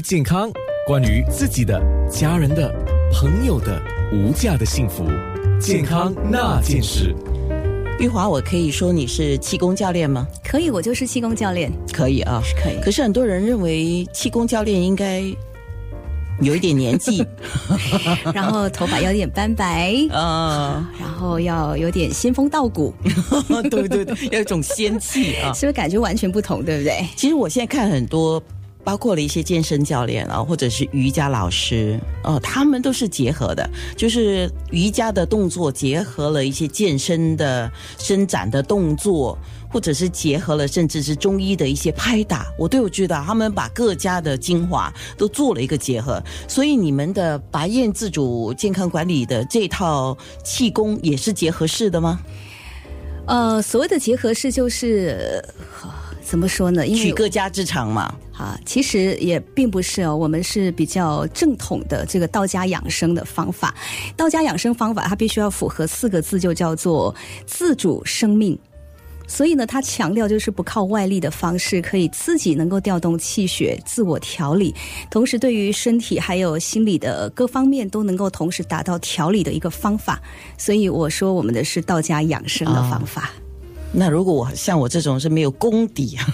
于健康，关于自己的、家人的、朋友的无价的幸福，健康那件事。玉华，我可以说你是气功教练吗？可以，我就是气功教练。可以啊，是可以。可是很多人认为气功教练应该有一点年纪，然后头发有点斑白啊，然后要有点仙风道骨，对对对，要有一种仙气啊，是不是感觉完全不同？对不对？其实我现在看很多。包括了一些健身教练啊，或者是瑜伽老师哦，他们都是结合的，就是瑜伽的动作结合了一些健身的伸展的动作，或者是结合了甚至是中医的一些拍打，我都有知道，他们把各家的精华都做了一个结合。所以你们的白燕自主健康管理的这套气功也是结合式的吗？呃，所谓的结合式就是。怎么说呢？取各家之长嘛。啊，其实也并不是哦，我们是比较正统的这个道家养生的方法。道家养生方法，它必须要符合四个字，就叫做自主生命。所以呢，它强调就是不靠外力的方式，可以自己能够调动气血，自我调理，同时对于身体还有心理的各方面都能够同时达到调理的一个方法。所以我说，我们的是道家养生的方法。那如果我像我这种是没有功底啊，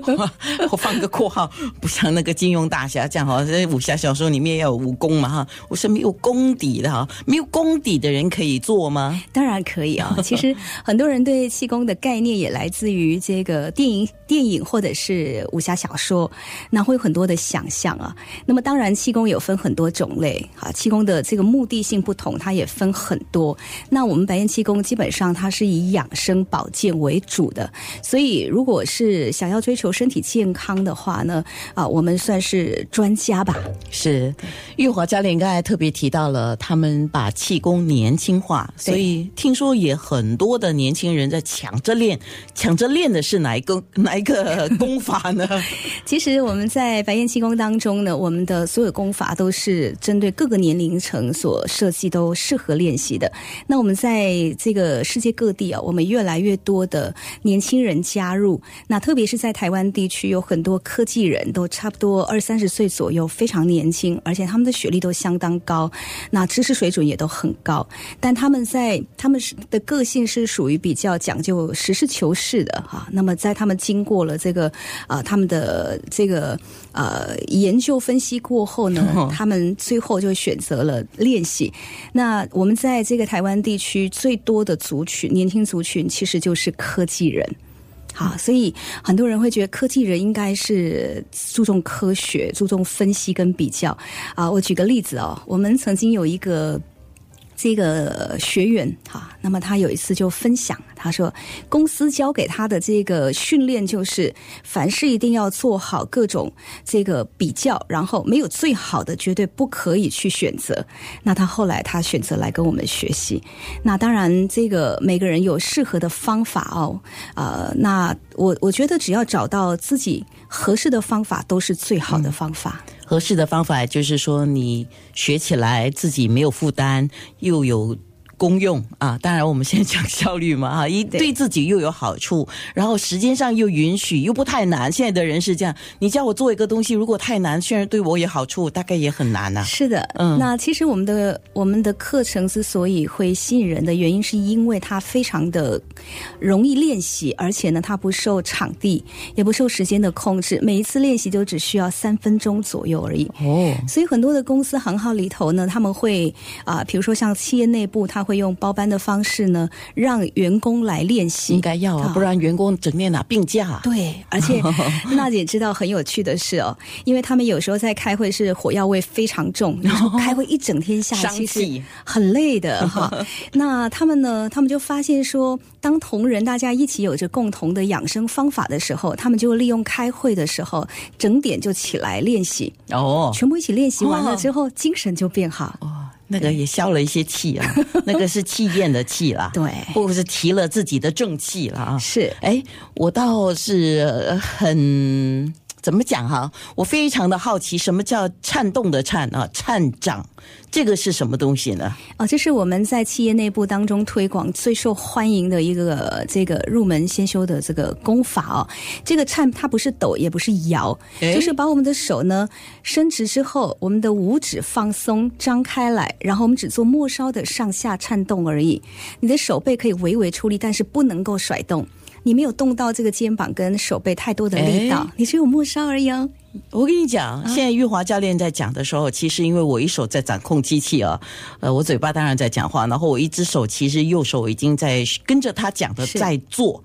我放个括号，不像那个金庸大侠这样哈，在武侠小说里面要有武功嘛哈，我是没有功底的哈，没有功底的人可以做吗？当然可以啊，其实很多人对气功的概念也来自于这个电影、电影或者是武侠小说，那会有很多的想象啊。那么当然，气功有分很多种类啊，气功的这个目的性不同，它也分很多。那我们白燕气功基本上它是以养生保健。为主的，所以如果是想要追求身体健康的话呢，啊，我们算是专家吧。是，玉华教练刚才特别提到了，他们把气功年轻化，所以听说也很多的年轻人在抢着练，抢着练的是哪一个哪一个 功法呢？其实我们在白燕气功当中呢，我们的所有功法都是针对各个年龄层所设计，都适合练习的。那我们在这个世界各地啊，我们越来越多。的年轻人加入，那特别是在台湾地区，有很多科技人都差不多二三十岁左右，非常年轻，而且他们的学历都相当高，那知识水准也都很高。但他们在他们是的个性是属于比较讲究实事求是的哈。那么在他们经过了这个啊他们的这个呃研究分析过后呢，他们最后就选择了练习。那我们在这个台湾地区最多的族群，年轻族群其实就是。科技人，好，所以很多人会觉得科技人应该是注重科学、注重分析跟比较啊。我举个例子哦，我们曾经有一个。这个学员哈，那么他有一次就分享，他说公司教给他的这个训练就是，凡事一定要做好各种这个比较，然后没有最好的，绝对不可以去选择。那他后来他选择来跟我们学习。那当然，这个每个人有适合的方法哦，呃，那我我觉得只要找到自己合适的方法，都是最好的方法。合适的方法就是说，你学起来自己没有负担，又有。功用啊，当然我们现在讲效率嘛，哈，一对自己又有好处，然后时间上又允许，又不太难。现在的人是这样，你叫我做一个东西，如果太难，虽然对我有好处，大概也很难呐。是的，嗯，那其实我们的我们的课程之所以会吸引人的原因，是因为它非常的容易练习，而且呢，它不受场地也不受时间的控制，每一次练习都只需要三分钟左右而已。哦，所以很多的公司行号里头呢，他们会啊，比如说像企业内部，他。会用包班的方式呢，让员工来练习。应该要啊，不然员工整天拿病假。对，而且 娜姐知道很有趣的是哦，因为他们有时候在开会是火药味非常重，然 后开会一整天下来其实很累的哈。那他们呢，他们就发现说，当同仁大家一起有着共同的养生方法的时候，他们就利用开会的时候整点就起来练习哦，全部一起练习完了之后，精神就变好。那个也消了一些气啊，那个是气焰的气啦，对，或者是提了自己的正气了啊。是，哎，我倒是很。怎怎么讲哈？我非常的好奇，什么叫颤动的颤啊？颤掌，这个是什么东西呢？哦，这是我们在企业内部当中推广最受欢迎的一个这个入门先修的这个功法哦。这个颤它不是抖，也不是摇，就是把我们的手呢伸直之后，我们的五指放松张开来，然后我们只做末梢的上下颤动而已。你的手背可以微微出力，但是不能够甩动。你没有动到这个肩膀跟手背太多的力道，你只有末梢而已哦。我跟你讲，现在玉华教练在讲的时候，其实因为我一手在掌控机器啊，呃，我嘴巴当然在讲话，然后我一只手其实右手已经在跟着他讲的在做。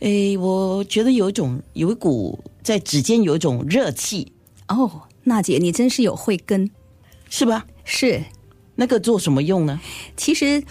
哎，我觉得有一种有一股在指尖有一种热气哦。娜姐，你真是有慧根，是吧？是，那个做什么用呢？其实。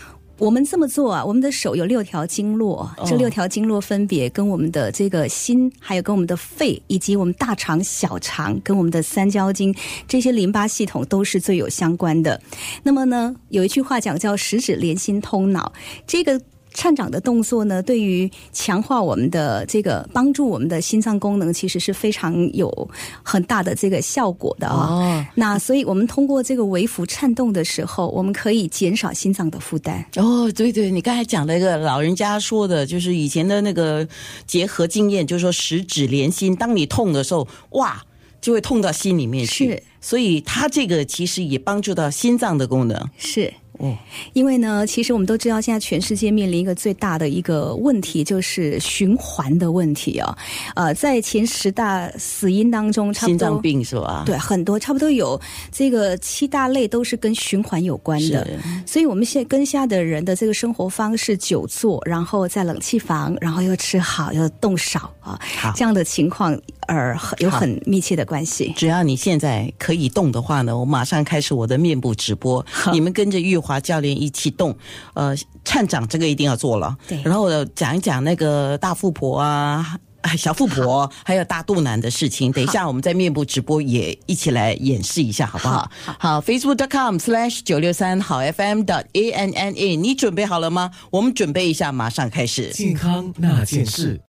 我们这么做啊，我们的手有六条经络，这六条经络分别跟我们的这个心，还有跟我们的肺，以及我们大肠、小肠，跟我们的三焦经这些淋巴系统都是最有相关的。那么呢，有一句话讲叫“十指连心通脑”，这个。颤掌的动作呢，对于强化我们的这个帮助我们的心脏功能，其实是非常有很大的这个效果的啊。那所以我们通过这个微幅颤动的时候，我们可以减少心脏的负担。哦，对对，你刚才讲了一个老人家说的，就是以前的那个结合经验，就是说十指连心，当你痛的时候，哇，就会痛到心里面去。是，所以它这个其实也帮助到心脏的功能。是。哦，因为呢，其实我们都知道，现在全世界面临一个最大的一个问题，就是循环的问题啊。呃，在前十大死因当中，差不多心脏病是吧？对，很多差不多有这个七大类都是跟循环有关的。所以，我们现在跟下的人的这个生活方式，久坐，然后在冷气房，然后又吃好又动少啊，这样的情况，而有很密切的关系。只要你现在可以动的话呢，我马上开始我的面部直播，你们跟着玉。华教练一起动，呃，颤掌这个一定要做了。对，然后讲一讲那个大富婆啊、小富婆，还有大肚腩的事情。等一下我们在面部直播也一起来演示一下，好不好？好，Facebook.com/slash 九六三好 FM 的 A N N A，你准备好了吗？我们准备一下，马上开始。健康那件事。